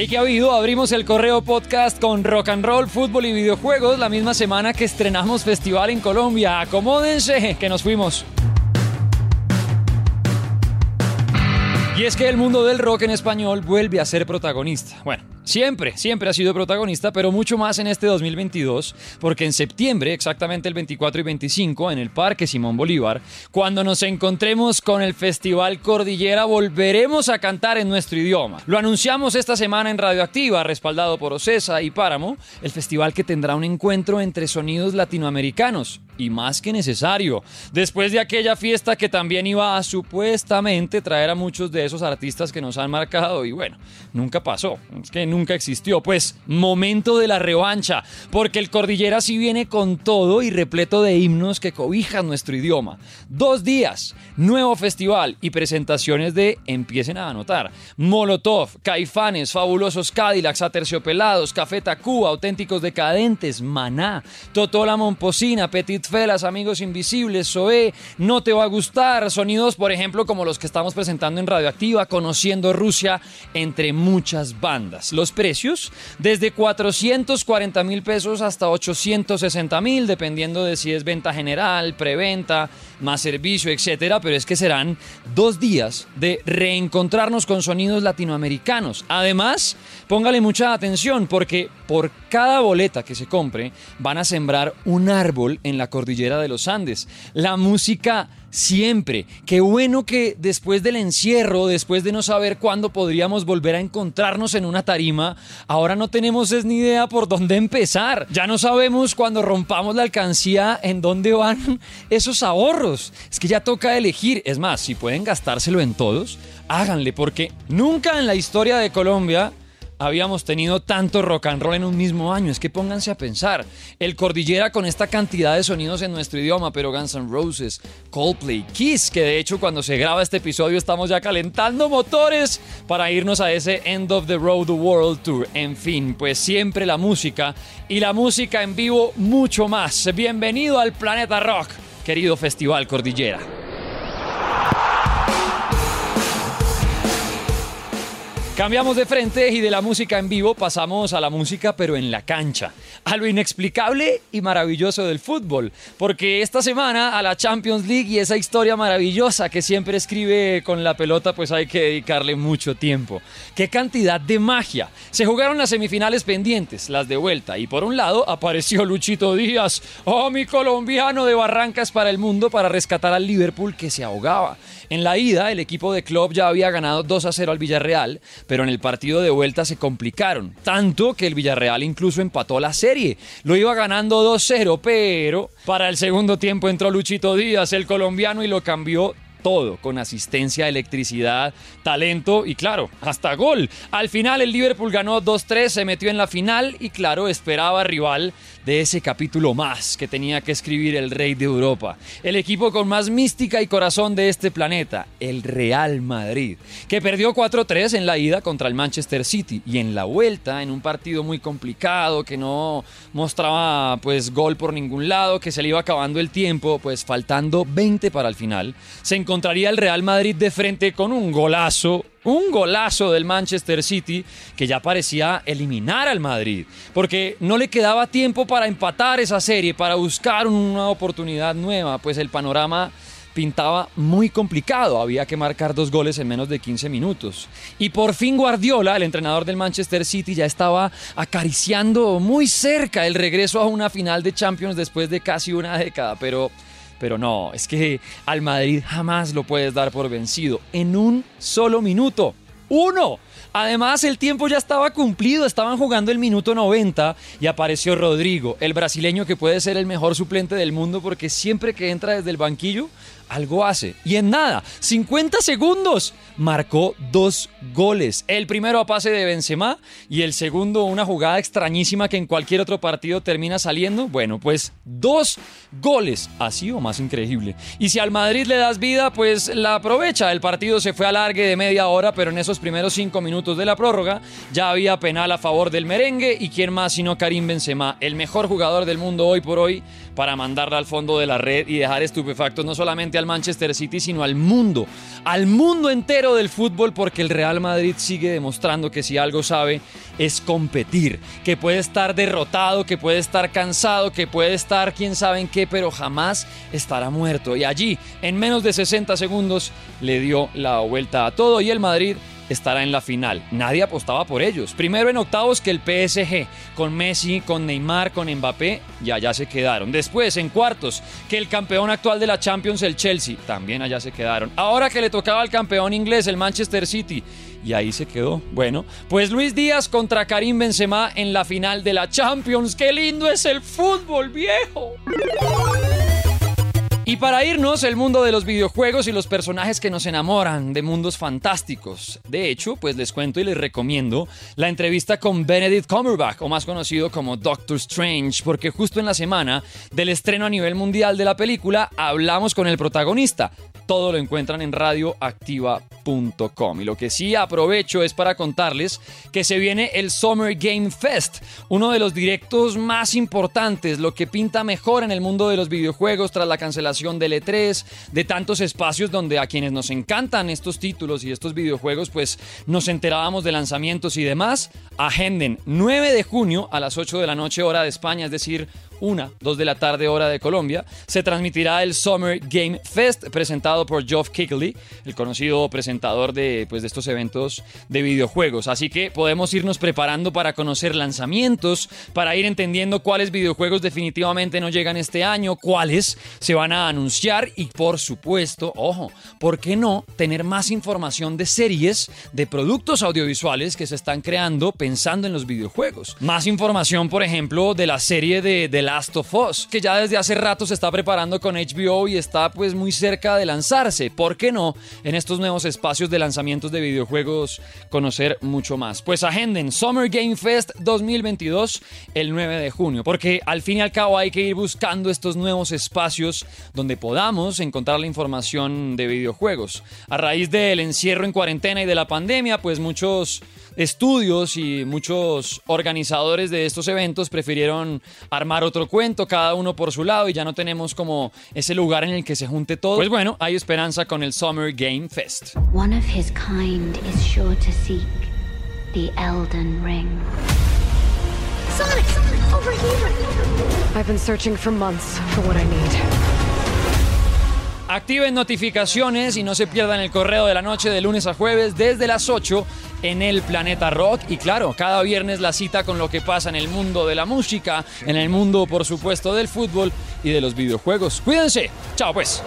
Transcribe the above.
Hey, ¿qué ha habido? Abrimos el correo podcast con rock and roll, fútbol y videojuegos la misma semana que estrenamos festival en Colombia. Acomódense, que nos fuimos. Y es que el mundo del rock en español vuelve a ser protagonista. Bueno, Siempre, siempre ha sido protagonista, pero mucho más en este 2022, porque en septiembre, exactamente el 24 y 25, en el Parque Simón Bolívar, cuando nos encontremos con el Festival Cordillera, volveremos a cantar en nuestro idioma. Lo anunciamos esta semana en Radioactiva, respaldado por Ocesa y Páramo, el festival que tendrá un encuentro entre sonidos latinoamericanos, y más que necesario, después de aquella fiesta que también iba a supuestamente traer a muchos de esos artistas que nos han marcado, y bueno, nunca pasó, es que nunca nunca existió. Pues momento de la revancha, porque el Cordillera sí viene con todo y repleto de himnos que cobijan nuestro idioma. Dos días, nuevo festival y presentaciones de, empiecen a anotar, Molotov, Caifanes, Fabulosos Cadillacs, Aterciopelados, Café Tacuba, Auténticos Decadentes, Maná, Totola Momposina, Petit Felas, Amigos Invisibles, Zoé, No Te Va a Gustar, sonidos por ejemplo como los que estamos presentando en Radioactiva, Conociendo Rusia, entre muchas bandas. Los precios desde 440 mil pesos hasta 860 mil, dependiendo de si es venta general, preventa, más servicio, etcétera. Pero es que serán dos días de reencontrarnos con sonidos latinoamericanos. Además, póngale mucha atención porque por cada boleta que se compre van a sembrar un árbol en la cordillera de los Andes. La música siempre. Qué bueno que después del encierro, después de no saber cuándo podríamos volver a encontrarnos en una tarima, ahora no tenemos ni idea por dónde empezar. Ya no sabemos cuando rompamos la alcancía en dónde van esos ahorros. Es que ya toca elegir. Es más, si pueden gastárselo en todos, háganle porque nunca en la historia de Colombia habíamos tenido tanto rock and roll en un mismo año. Es que pónganse a pensar. El Cordillera con esta cantidad de sonidos en nuestro idioma, pero Guns N' Roses, Coldplay, Kiss, que de hecho cuando se graba este episodio estamos ya calentando motores para irnos a ese End of the Road World Tour. En fin, pues siempre la música y la música en vivo mucho más. Bienvenido al Planeta Rock, querido Festival Cordillera. Cambiamos de frente y de la música en vivo pasamos a la música pero en la cancha, a lo inexplicable y maravilloso del fútbol, porque esta semana a la Champions League y esa historia maravillosa que siempre escribe con la pelota pues hay que dedicarle mucho tiempo. ¡Qué cantidad de magia! Se jugaron las semifinales pendientes, las de vuelta, y por un lado apareció Luchito Díaz, oh mi colombiano de Barrancas para el mundo para rescatar al Liverpool que se ahogaba. En la ida, el equipo de Klopp ya había ganado 2 a 0 al Villarreal, pero en el partido de vuelta se complicaron, tanto que el Villarreal incluso empató la serie. Lo iba ganando 2-0, pero para el segundo tiempo entró Luchito Díaz, el colombiano, y lo cambió todo, con asistencia, electricidad, talento y claro, hasta gol. Al final el Liverpool ganó 2-3, se metió en la final y claro, esperaba rival de ese capítulo más que tenía que escribir el rey de Europa. El equipo con más mística y corazón de este planeta, el Real Madrid, que perdió 4-3 en la ida contra el Manchester City y en la vuelta, en un partido muy complicado que no mostraba pues gol por ningún lado, que se le iba acabando el tiempo, pues faltando 20 para el final, se encontraría el Real Madrid de frente con un golazo un golazo del Manchester City que ya parecía eliminar al Madrid, porque no le quedaba tiempo para empatar esa serie, para buscar una oportunidad nueva, pues el panorama pintaba muy complicado, había que marcar dos goles en menos de 15 minutos. Y por fin Guardiola, el entrenador del Manchester City, ya estaba acariciando muy cerca el regreso a una final de Champions después de casi una década, pero pero no, es que al Madrid jamás lo puedes dar por vencido en un solo minuto. ¡Uno! Además, el tiempo ya estaba cumplido, estaban jugando el minuto 90 y apareció Rodrigo, el brasileño que puede ser el mejor suplente del mundo porque siempre que entra desde el banquillo algo hace. Y en nada, 50 segundos, marcó dos goles. El primero a pase de Benzema y el segundo una jugada extrañísima que en cualquier otro partido termina saliendo. Bueno, pues dos goles, así o más increíble. Y si al Madrid le das vida, pues la aprovecha. El partido se fue a de media hora, pero en esos primeros cinco minutos de la prórroga ya había penal a favor del merengue y quién más sino Karim Benzema, el mejor jugador del mundo hoy por hoy, para mandarla al fondo de la red y dejar estupefactos no solamente al Manchester City, sino al mundo, al mundo entero del fútbol, porque el Real Madrid sigue demostrando que si algo sabe es competir, que puede estar derrotado, que puede estar cansado, que puede estar quién sabe en qué, pero jamás estará muerto. Y allí, en menos de 60 segundos, le dio la vuelta a todo y el Madrid estará en la final. Nadie apostaba por ellos. Primero en octavos que el PSG, con Messi, con Neymar, con Mbappé, ya ya se quedaron. Después en cuartos que el campeón actual de la Champions, el Chelsea, también allá se quedaron. Ahora que le tocaba al campeón inglés, el Manchester City, y ahí se quedó. Bueno, pues Luis Díaz contra Karim Benzema en la final de la Champions. ¡Qué lindo es el fútbol, viejo! Y para irnos, el mundo de los videojuegos y los personajes que nos enamoran de mundos fantásticos. De hecho, pues les cuento y les recomiendo la entrevista con Benedict Cumberbatch, o más conocido como Doctor Strange, porque justo en la semana del estreno a nivel mundial de la película hablamos con el protagonista, todo lo encuentran en radioactiva.com. Y lo que sí aprovecho es para contarles que se viene el Summer Game Fest, uno de los directos más importantes, lo que pinta mejor en el mundo de los videojuegos tras la cancelación del E3, de tantos espacios donde a quienes nos encantan estos títulos y estos videojuegos, pues nos enterábamos de lanzamientos y demás. Agenden 9 de junio a las 8 de la noche hora de España, es decir, una, 2 de la tarde hora de Colombia, se transmitirá el Summer Game Fest presentado por Geoff Keighley, el conocido presentador de, pues, de estos eventos de videojuegos. Así que podemos irnos preparando para conocer lanzamientos, para ir entendiendo cuáles videojuegos definitivamente no llegan este año, cuáles se van a anunciar y por supuesto, ojo, ¿por qué no tener más información de series, de productos audiovisuales que se están creando pensando en los videojuegos? Más información, por ejemplo, de la serie de, de Last of Us, que ya desde hace rato se está preparando con HBO y está pues muy cerca de lanzarse. ¿Por qué no? En estos nuevos espacios de lanzamientos de videojuegos conocer mucho más. Pues agenden Summer Game Fest 2022 el 9 de junio, porque al fin y al cabo hay que ir buscando estos nuevos espacios donde podamos encontrar la información de videojuegos. A raíz del encierro en cuarentena y de la pandemia, pues muchos estudios y muchos organizadores de estos eventos prefirieron armar otro cuento, cada uno por su lado, y ya no tenemos como ese lugar en el que se junte todo. Pues bueno, hay esperanza con el Summer Game Fest. One of his kind is sure to seek the Elden Ring. Sonic, Sonic, over here! I've been searching for months for what I need. Activen notificaciones y no se pierdan el correo de la noche de lunes a jueves desde las 8 en el planeta rock y claro, cada viernes la cita con lo que pasa en el mundo de la música, en el mundo por supuesto del fútbol y de los videojuegos. Cuídense, chao pues.